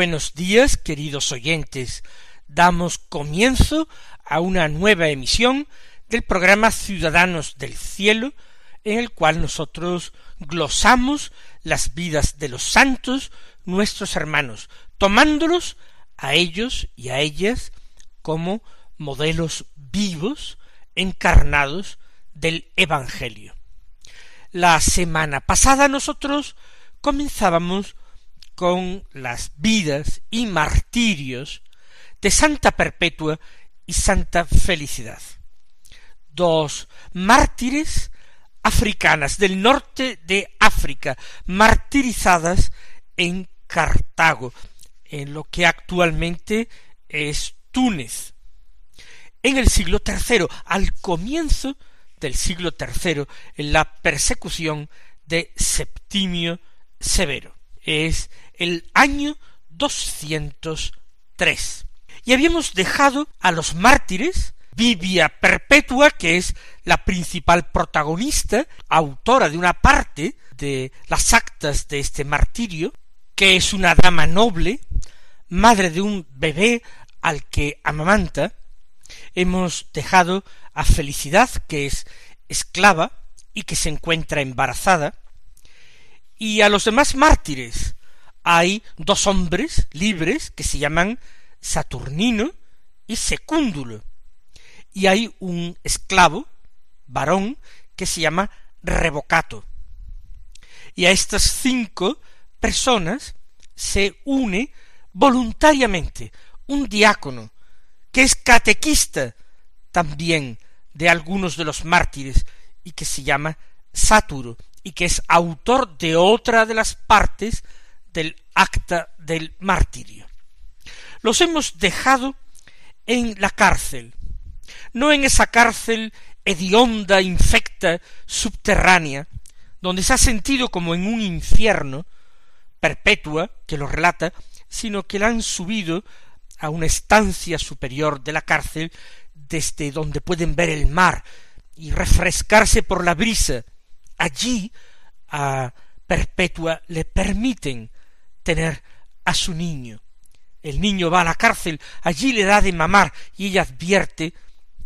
Buenos días, queridos oyentes. Damos comienzo a una nueva emisión del programa Ciudadanos del Cielo, en el cual nosotros glosamos las vidas de los santos, nuestros hermanos, tomándolos a ellos y a ellas como modelos vivos, encarnados del Evangelio. La semana pasada nosotros comenzábamos con las vidas y martirios de Santa Perpetua y Santa Felicidad, dos mártires africanas del norte de África, martirizadas en Cartago, en lo que actualmente es Túnez. En el siglo tercero, al comienzo del siglo tercero, en la persecución de Septimio Severo. Es el año 203. Y habíamos dejado a los mártires, Vivia Perpetua, que es la principal protagonista, autora de una parte de las actas de este martirio, que es una dama noble, madre de un bebé al que amamanta, hemos dejado a Felicidad, que es esclava y que se encuentra embarazada, y a los demás mártires, hay dos hombres libres que se llaman Saturnino y Secúndulo, y hay un esclavo, varón, que se llama Revocato. Y a estas cinco personas se une voluntariamente un diácono, que es catequista también de algunos de los mártires, y que se llama Sáturo, y que es autor de otra de las partes del acta del martirio. Los hemos dejado en la cárcel, no en esa cárcel hedionda, infecta, subterránea, donde se ha sentido como en un infierno perpetua, que lo relata, sino que la han subido a una estancia superior de la cárcel, desde donde pueden ver el mar y refrescarse por la brisa. Allí a Perpetua le permiten tener a su niño. El niño va a la cárcel, allí le da de mamar y ella advierte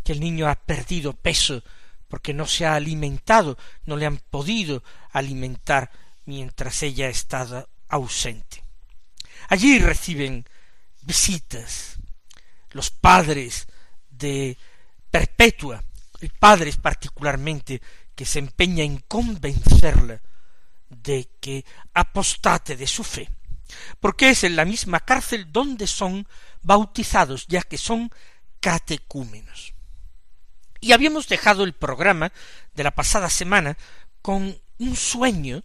que el niño ha perdido peso porque no se ha alimentado, no le han podido alimentar mientras ella ha estado ausente. Allí reciben visitas los padres de Perpetua, el padre particularmente que se empeña en convencerla de que apostate de su fe porque es en la misma cárcel donde son bautizados, ya que son catecúmenos. Y habíamos dejado el programa de la pasada semana con un sueño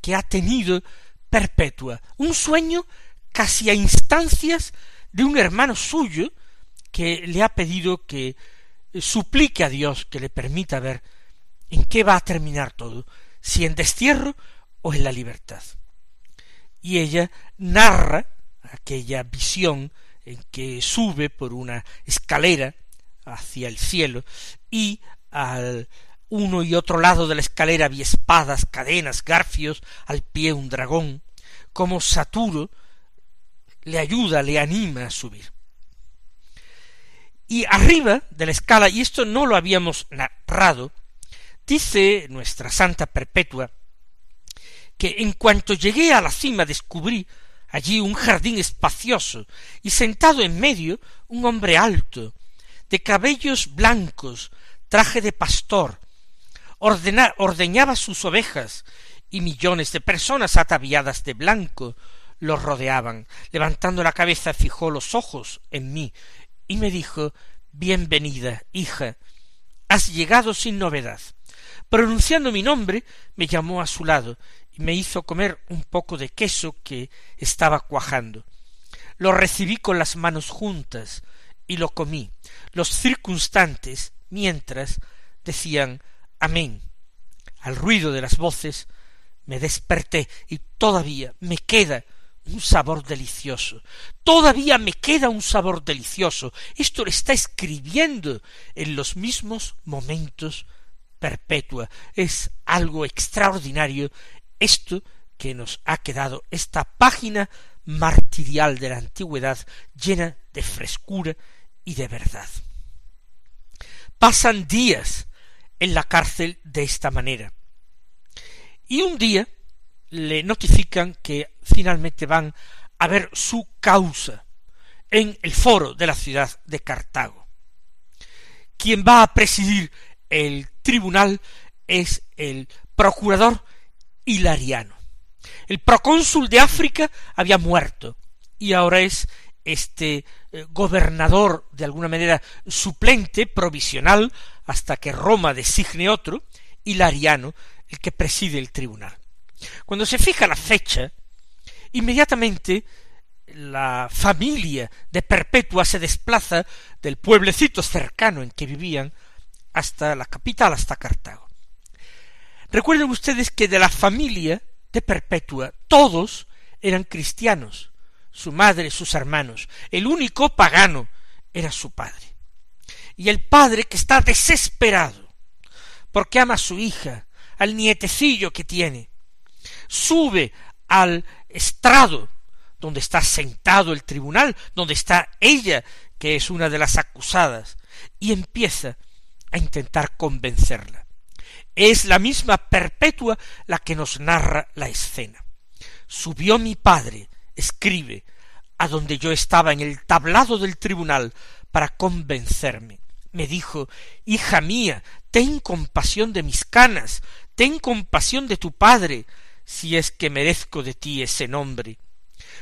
que ha tenido Perpetua, un sueño casi a instancias de un hermano suyo que le ha pedido que suplique a Dios que le permita ver en qué va a terminar todo, si en destierro o en la libertad y ella narra aquella visión en que sube por una escalera hacia el cielo y al uno y otro lado de la escalera había espadas, cadenas, garfios, al pie un dragón, como Saturo le ayuda, le anima a subir. Y arriba de la escala, y esto no lo habíamos narrado, dice nuestra Santa Perpetua que en cuanto llegué a la cima descubrí allí un jardín espacioso y sentado en medio un hombre alto, de cabellos blancos, traje de pastor, ordeñaba sus ovejas y millones de personas ataviadas de blanco lo rodeaban. Levantando la cabeza fijó los ojos en mí y me dijo Bienvenida, hija. Has llegado sin novedad. Pronunciando mi nombre, me llamó a su lado me hizo comer un poco de queso que estaba cuajando. Lo recibí con las manos juntas y lo comí. Los circunstantes, mientras, decían Amén. Al ruido de las voces me desperté y todavía me queda un sabor delicioso. Todavía me queda un sabor delicioso. Esto lo está escribiendo en los mismos momentos perpetua. Es algo extraordinario esto que nos ha quedado, esta página martirial de la antigüedad llena de frescura y de verdad. Pasan días en la cárcel de esta manera. Y un día le notifican que finalmente van a ver su causa en el foro de la ciudad de Cartago. Quien va a presidir el tribunal es el procurador Hilariano. El procónsul de África había muerto y ahora es este eh, gobernador de alguna manera suplente, provisional, hasta que Roma designe otro, Hilariano, el que preside el tribunal. Cuando se fija la fecha, inmediatamente la familia de Perpetua se desplaza del pueblecito cercano en que vivían hasta la capital, hasta Cartago. Recuerden ustedes que de la familia de Perpetua todos eran cristianos, su madre, sus hermanos. El único pagano era su padre. Y el padre que está desesperado porque ama a su hija, al nietecillo que tiene, sube al estrado donde está sentado el tribunal, donde está ella, que es una de las acusadas, y empieza a intentar convencerla. Es la misma perpetua la que nos narra la escena. Subió mi padre, escribe, a donde yo estaba en el tablado del tribunal para convencerme. Me dijo, hija mía, ten compasión de mis canas, ten compasión de tu padre, si es que merezco de ti ese nombre.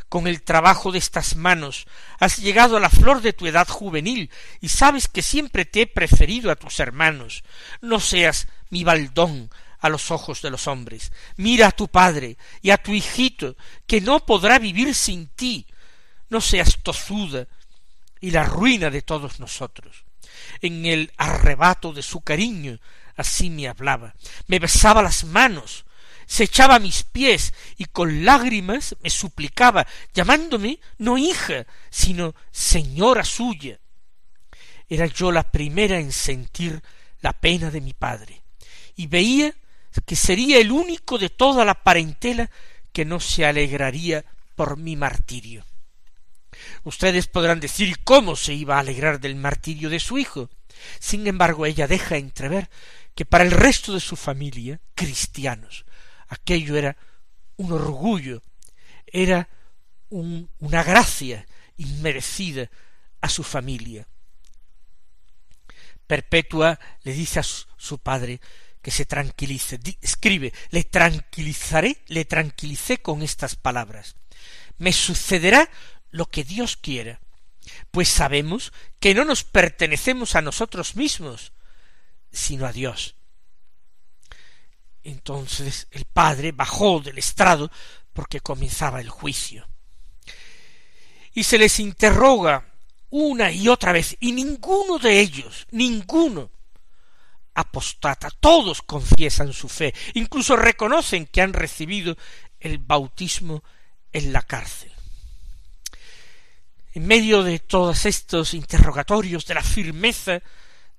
Con el trabajo de estas manos has llegado a la flor de tu edad juvenil y sabes que siempre te he preferido a tus hermanos. No seas mi baldón a los ojos de los hombres. Mira a tu padre y a tu hijito, que no podrá vivir sin ti. No seas tozuda y la ruina de todos nosotros. En el arrebato de su cariño así me hablaba, me besaba las manos, se echaba a mis pies y con lágrimas me suplicaba, llamándome no hija, sino señora suya. Era yo la primera en sentir la pena de mi padre, y veía que sería el único de toda la parentela que no se alegraría por mi martirio. Ustedes podrán decir cómo se iba a alegrar del martirio de su hijo. Sin embargo, ella deja entrever que para el resto de su familia, cristianos, aquello era un orgullo, era una gracia inmerecida a su familia. Perpetua le dice a su, padre que se tranquilice. escribe, le tranquilizaré, le tranquilicé con estas palabras. Me sucederá lo que Dios quiera, pues sabemos que no nos pertenecemos a nosotros mismos, sino a Dios. Entonces el padre bajó del estrado porque comenzaba el juicio. Y se les interroga una y otra vez, y ninguno de ellos, ninguno, apostata, todos confiesan su fe, incluso reconocen que han recibido el bautismo en la cárcel. En medio de todos estos interrogatorios de la firmeza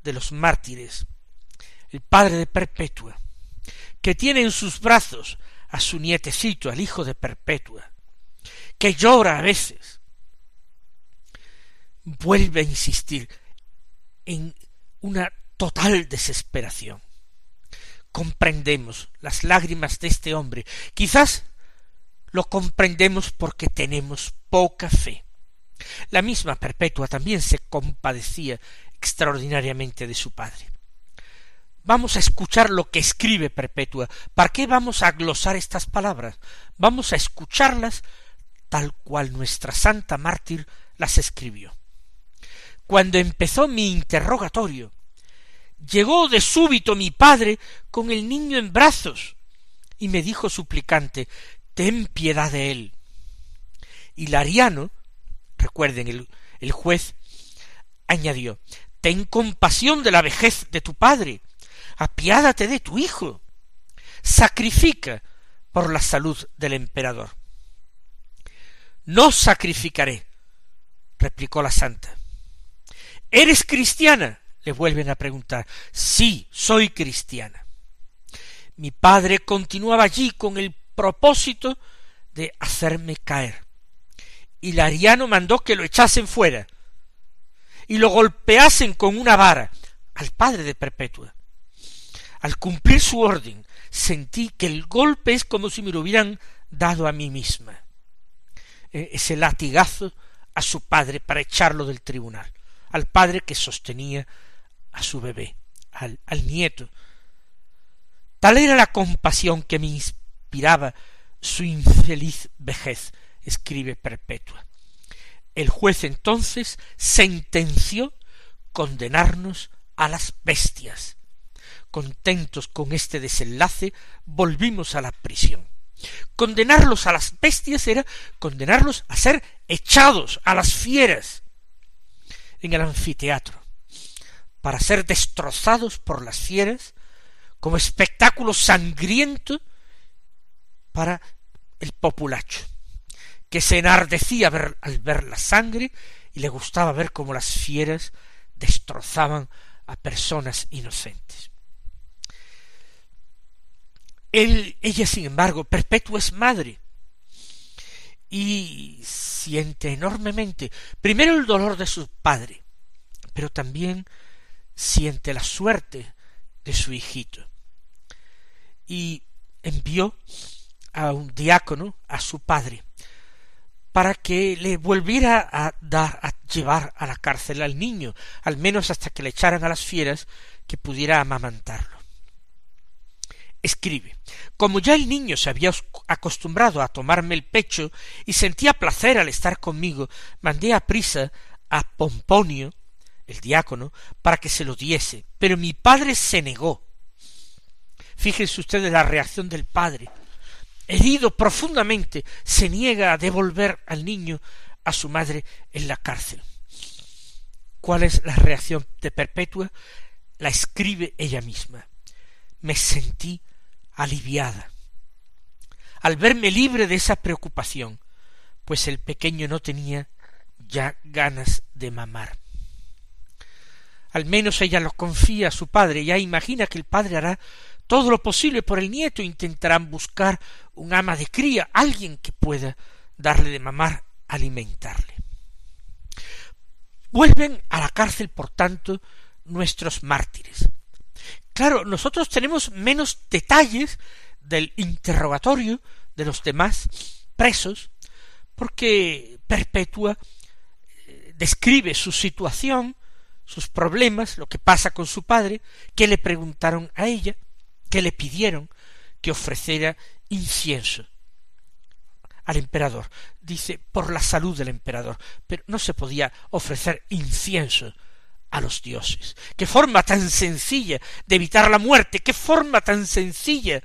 de los mártires, el padre de Perpetua, que tiene en sus brazos a su nietecito, al hijo de Perpetua, que llora a veces, vuelve a insistir en una total desesperación. Comprendemos las lágrimas de este hombre. Quizás lo comprendemos porque tenemos poca fe. La misma Perpetua también se compadecía extraordinariamente de su padre. vamos a escuchar lo que escribe Perpetua. ¿Para qué vamos a glosar estas palabras? Vamos a escucharlas tal cual nuestra santa mártir las escribió. Cuando empezó mi interrogatorio, llegó de súbito mi padre con el niño en brazos y me dijo suplicante ten piedad de él. Y Lariano, recuerden, el, el juez añadió ten compasión de la vejez de tu padre, apiádate de tu hijo, sacrifica por la salud del emperador. No sacrificaré, replicó la santa. ¿Eres cristiana? Le vuelven a preguntar. Sí, soy cristiana. Mi padre continuaba allí con el propósito de hacerme caer. Y Lariano mandó que lo echasen fuera y lo golpeasen con una vara al padre de Perpetua. Al cumplir su orden, sentí que el golpe es como si me lo hubieran dado a mí misma. E, ese latigazo a su padre para echarlo del tribunal, al padre que sostenía a su bebé, al, al nieto. Tal era la compasión que me inspiraba su infeliz vejez, escribe Perpetua. El juez entonces sentenció condenarnos a las bestias. Contentos con este desenlace, volvimos a la prisión. Condenarlos a las bestias era condenarlos a ser echados a las fieras en el anfiteatro, para ser destrozados por las fieras como espectáculo sangriento para el populacho, que se enardecía al ver la sangre y le gustaba ver cómo las fieras destrozaban a personas inocentes. Ella, sin embargo, perpetua es madre y siente enormemente, primero el dolor de su padre, pero también siente la suerte de su hijito. Y envió a un diácono, a su padre, para que le volviera a dar, a llevar a la cárcel al niño, al menos hasta que le echaran a las fieras que pudiera amamantarlo escribe como ya el niño se había acostumbrado a tomarme el pecho y sentía placer al estar conmigo, mandé a prisa a Pomponio, el diácono, para que se lo diese, pero mi padre se negó. Fíjense ustedes la reacción del padre. Herido profundamente, se niega a devolver al niño a su madre en la cárcel. ¿Cuál es la reacción de Perpetua? La escribe ella misma. Me sentí aliviada al verme libre de esa preocupación, pues el pequeño no tenía ya ganas de mamar. Al menos ella lo confía a su padre, ya imagina que el padre hará todo lo posible por el nieto, intentarán buscar un ama de cría, alguien que pueda darle de mamar, alimentarle. Vuelven a la cárcel, por tanto, nuestros mártires. Claro, nosotros tenemos menos detalles del interrogatorio de los demás presos, porque Perpetua eh, describe su situación, sus problemas, lo que pasa con su padre, que le preguntaron a ella, que le pidieron que ofreciera incienso al emperador. Dice, por la salud del emperador, pero no se podía ofrecer incienso a los dioses. Qué forma tan sencilla de evitar la muerte, qué forma tan sencilla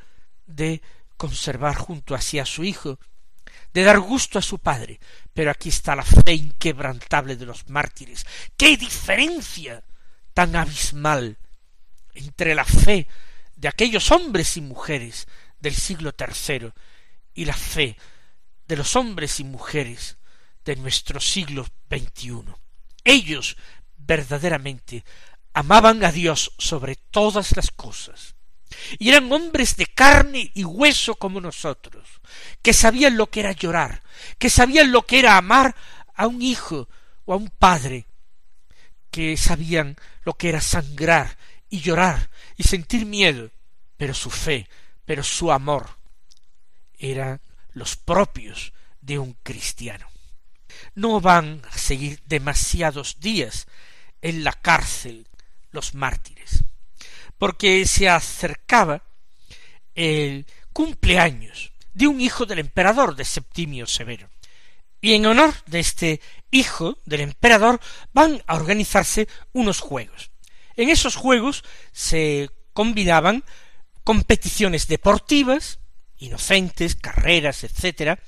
de conservar junto a sí a su hijo, de dar gusto a su padre. Pero aquí está la fe inquebrantable de los mártires. ¡Qué diferencia tan abismal entre la fe de aquellos hombres y mujeres del siglo tercero y la fe de los hombres y mujeres de nuestro siglo XXI. Ellos verdaderamente amaban a Dios sobre todas las cosas, y eran hombres de carne y hueso como nosotros, que sabían lo que era llorar, que sabían lo que era amar a un hijo o a un padre, que sabían lo que era sangrar y llorar y sentir miedo, pero su fe, pero su amor eran los propios de un cristiano. No van a seguir demasiados días en la cárcel los mártires. Porque se acercaba el cumpleaños de un hijo del emperador de Septimio Severo. Y en honor de este hijo del emperador van a organizarse unos juegos. En esos juegos se combinaban competiciones deportivas, inocentes, carreras, etcétera,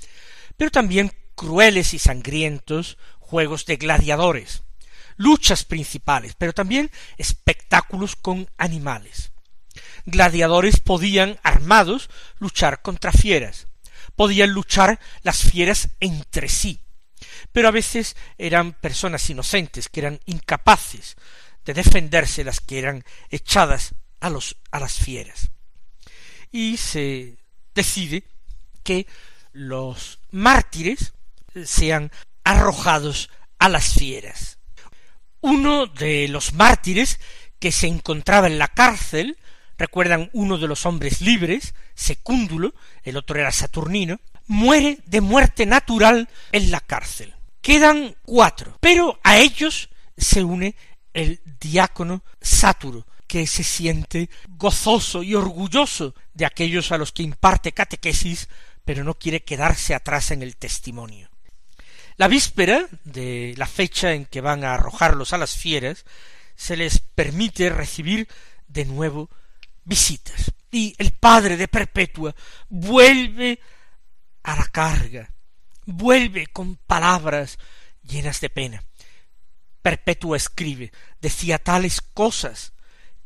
pero también crueles y sangrientos juegos de gladiadores, luchas principales, pero también espectáculos con animales. Gladiadores podían, armados, luchar contra fieras, podían luchar las fieras entre sí, pero a veces eran personas inocentes que eran incapaces de defenderse las que eran echadas a los a las fieras. Y se decide que los mártires sean arrojados a las fieras. Uno de los mártires que se encontraba en la cárcel, recuerdan uno de los hombres libres, Secúndulo, el otro era Saturnino, muere de muerte natural en la cárcel. Quedan cuatro, pero a ellos se une el diácono Sáturo, que se siente gozoso y orgulloso de aquellos a los que imparte catequesis, pero no quiere quedarse atrás en el testimonio. La víspera de la fecha en que van a arrojarlos a las fieras, se les permite recibir de nuevo visitas. Y el padre de Perpetua vuelve a la carga, vuelve con palabras llenas de pena. Perpetua escribe, decía tales cosas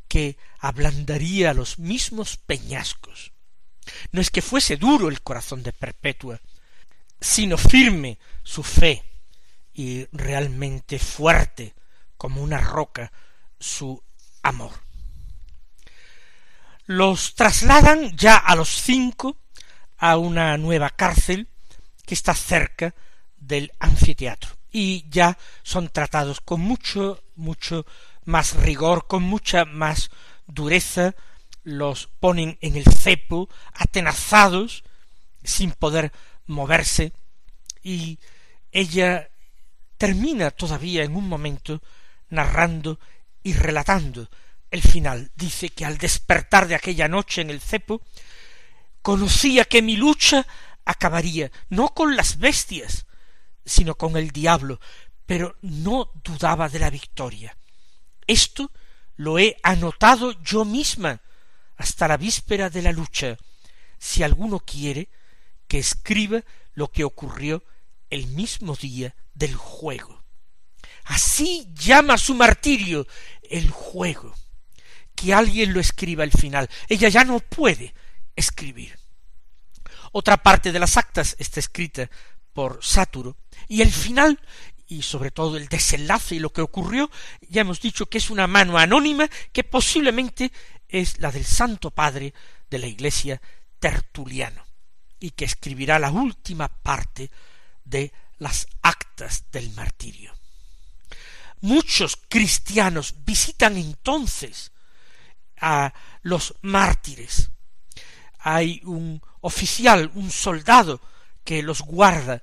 que ablandaría los mismos peñascos. No es que fuese duro el corazón de Perpetua, sino firme su fe y realmente fuerte como una roca su amor. Los trasladan ya a los cinco a una nueva cárcel que está cerca del anfiteatro y ya son tratados con mucho, mucho más rigor, con mucha más dureza, los ponen en el cepo, atenazados, sin poder moverse, y ella termina todavía en un momento narrando y relatando el final. Dice que al despertar de aquella noche en el cepo, conocía que mi lucha acabaría no con las bestias, sino con el diablo, pero no dudaba de la victoria. Esto lo he anotado yo misma hasta la víspera de la lucha. Si alguno quiere que escriba lo que ocurrió el mismo día del juego. Así llama su martirio el juego. Que alguien lo escriba al final. Ella ya no puede escribir. Otra parte de las actas está escrita por Sáturo, y el final, y sobre todo el desenlace y lo que ocurrió, ya hemos dicho que es una mano anónima que posiblemente es la del Santo Padre de la Iglesia Tertuliano, y que escribirá la última parte de las actas del martirio. Muchos cristianos visitan entonces a los mártires. Hay un oficial, un soldado que los guarda,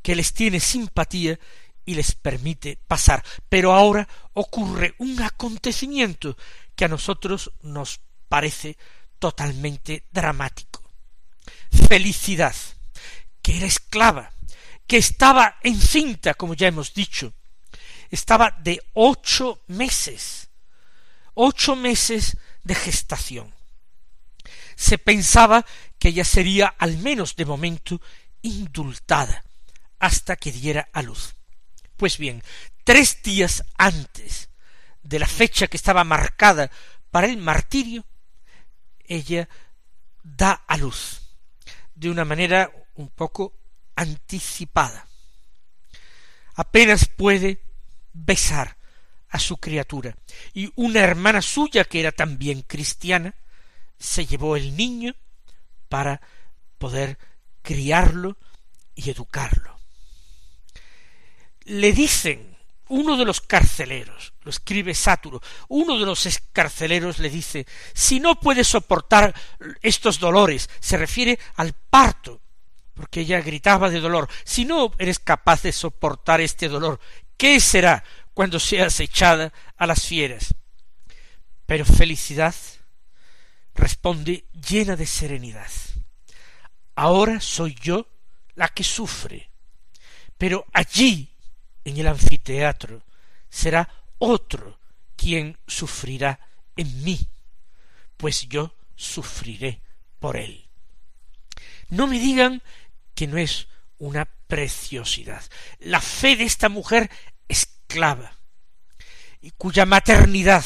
que les tiene simpatía y les permite pasar. Pero ahora ocurre un acontecimiento que a nosotros nos parece totalmente dramático. Felicidad, que era esclava, que estaba encinta, como ya hemos dicho, estaba de ocho meses, ocho meses de gestación. Se pensaba que ella sería al menos de momento indultada hasta que diera a luz. Pues bien, tres días antes de la fecha que estaba marcada para el martirio, ella da a luz de una manera un poco anticipada. Apenas puede besar a su criatura. Y una hermana suya, que era también cristiana, se llevó el niño para poder criarlo y educarlo. Le dicen uno de los carceleros, lo escribe Sáturo, uno de los carceleros le dice, si no puede soportar estos dolores, se refiere al parto, porque ella gritaba de dolor, si no eres capaz de soportar este dolor, ¿qué será cuando seas echada a las fieras? Pero felicidad responde llena de serenidad. Ahora soy yo la que sufre, pero allí, en el anfiteatro, será otro quien sufrirá en mí, pues yo sufriré por él. No me digan que no es una preciosidad. La fe de esta mujer esclava, y cuya maternidad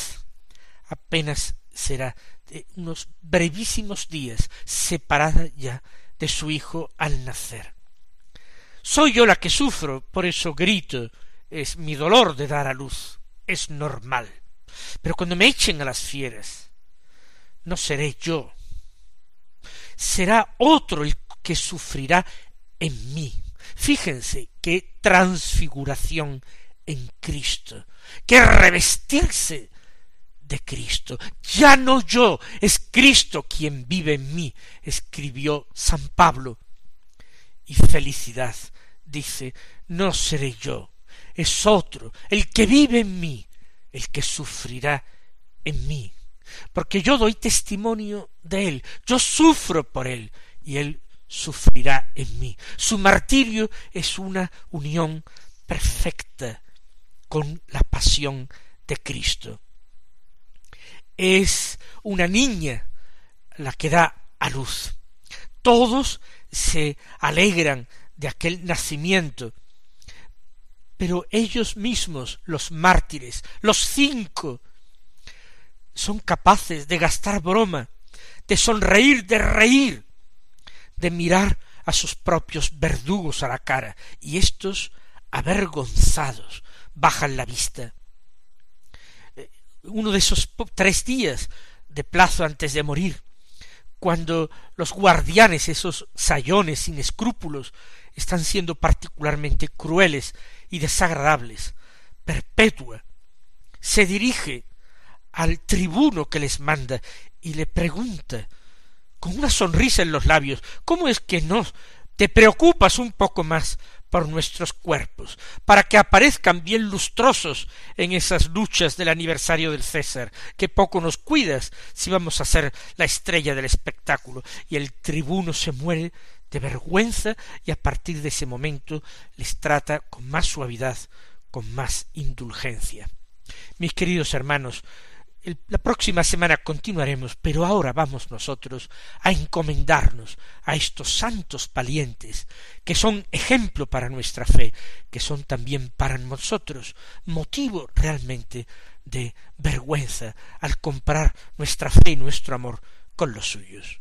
apenas será de unos brevísimos días separada ya de su hijo al nacer. Soy yo la que sufro, por eso grito, es mi dolor de dar a luz, es normal. Pero cuando me echen a las fieras, no seré yo, será otro el que sufrirá en mí. Fíjense qué transfiguración en Cristo, qué revestirse de Cristo. Ya no yo, es Cristo quien vive en mí, escribió San Pablo. Y felicidad, dice, no seré yo, es otro, el que vive en mí, el que sufrirá en mí. Porque yo doy testimonio de él, yo sufro por él, y él sufrirá en mí. Su martirio es una unión perfecta con la pasión de Cristo. Es una niña la que da a luz. Todos se alegran de aquel nacimiento, pero ellos mismos, los mártires, los cinco, son capaces de gastar broma, de sonreír, de reír, de mirar a sus propios verdugos a la cara, y estos, avergonzados, bajan la vista. Eh, uno de esos tres días de plazo antes de morir, cuando los guardianes, esos sayones sin escrúpulos, están siendo particularmente crueles y desagradables, Perpetua se dirige al tribuno que les manda y le pregunta con una sonrisa en los labios, ¿cómo es que no te preocupas un poco más por nuestros cuerpos, para que aparezcan bien lustrosos en esas luchas del aniversario del César, que poco nos cuidas si vamos a ser la estrella del espectáculo. Y el tribuno se muere de vergüenza y a partir de ese momento les trata con más suavidad, con más indulgencia. Mis queridos hermanos, la próxima semana continuaremos, pero ahora vamos nosotros a encomendarnos a estos santos valientes, que son ejemplo para nuestra fe, que son también para nosotros motivo realmente de vergüenza al comparar nuestra fe y nuestro amor con los suyos.